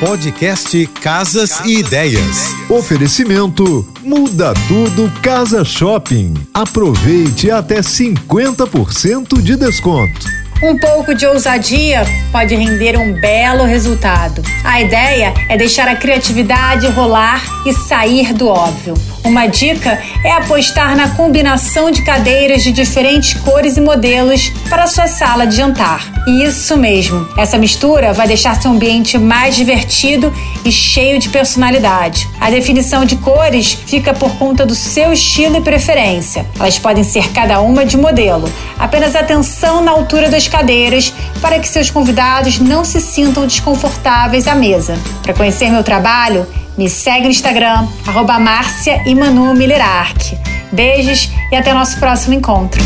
Podcast Casas e Ideias. Oferecimento Muda Tudo Casa Shopping. Aproveite até 50% de desconto. Um pouco de ousadia pode render um belo resultado. A ideia é deixar a criatividade rolar e sair do óbvio. Uma dica é apostar na combinação de cadeiras de diferentes cores e modelos para sua sala de jantar. Isso mesmo, essa mistura vai deixar seu ambiente mais divertido e cheio de personalidade. A definição de cores fica por conta do seu estilo e preferência. Elas podem ser cada uma de modelo. Apenas atenção na altura das cadeiras para que seus convidados não se sintam desconfortáveis à mesa. Para conhecer meu trabalho, me segue no Instagram, arroba Márcia e Manu Beijos e até nosso próximo encontro.